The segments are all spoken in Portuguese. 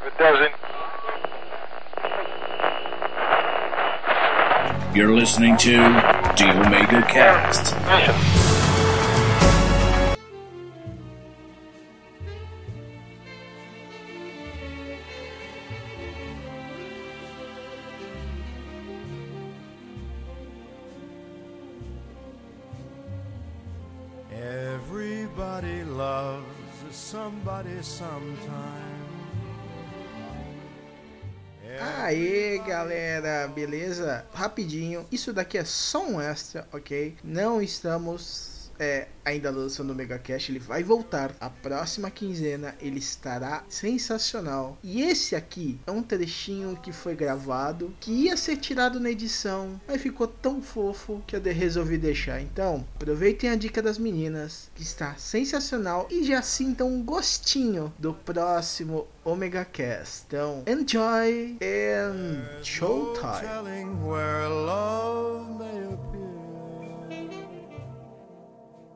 If it doesn't, You're listening to The Omega Cast. mission. Everybody loves somebody sometime. Aê, galera, beleza? Rapidinho, isso daqui é só um extra, ok? Não estamos é, ainda lançando o Megacast, ele vai voltar. A próxima quinzena ele estará sensacional. E esse aqui é um trechinho que foi gravado, que ia ser tirado na edição, mas ficou tão fofo que eu resolvi deixar. Então, aproveitem a dica das meninas, que está sensacional, e já sintam um gostinho do próximo Omega Cast. Então, enjoy and showtime.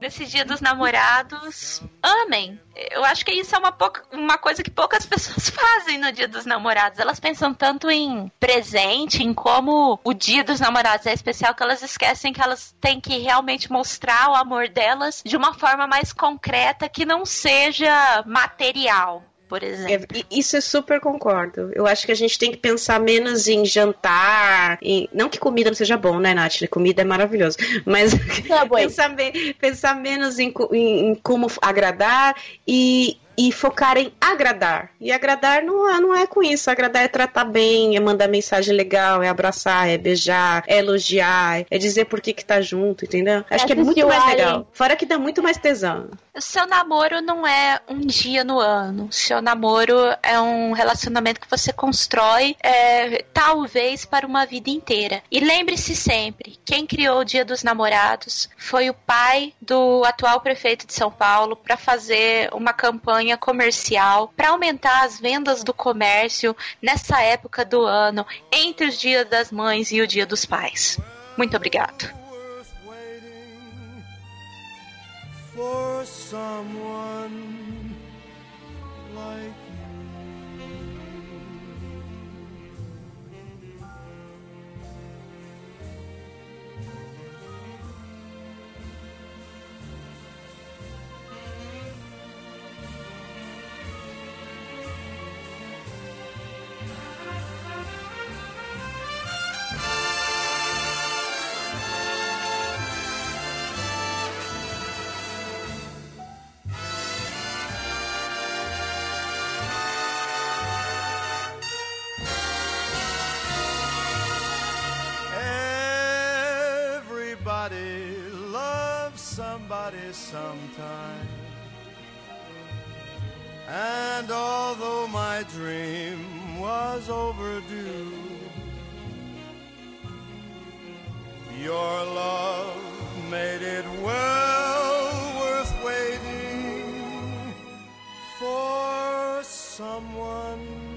Nesse dia dos namorados, amem. Eu acho que isso é uma, pouca, uma coisa que poucas pessoas fazem no dia dos namorados. Elas pensam tanto em presente, em como o dia dos namorados é especial, que elas esquecem que elas têm que realmente mostrar o amor delas de uma forma mais concreta, que não seja material, por exemplo. É, isso eu super concordo. Eu acho que a gente tem que pensar menos em jantar. Em... Não que comida não seja bom, né, Nath? Comida é maravilhoso. Mas Tá pensar, pensar menos em, em- em como agradar e, e focar em agradar. E agradar não é, não é com isso. Agradar é tratar bem, é mandar mensagem legal, é abraçar, é beijar, é elogiar, é dizer por que, que tá junto, entendeu? Acho que é muito mais Alien. legal. Fora que dá muito mais tesão. O seu namoro não é um dia no ano. O seu namoro é um relacionamento que você constrói, é, talvez, para uma vida inteira. E lembre-se sempre: quem criou o Dia dos Namorados foi o pai do atual prefeito de São Paulo para fazer uma campanha comercial para aumentar as vendas do comércio nessa época do ano, entre os Dias das Mães e o Dia dos Pais. Muito obrigado. for someone like somebody sometime. And although my dream was overdue, your love made it well worth waiting for someone.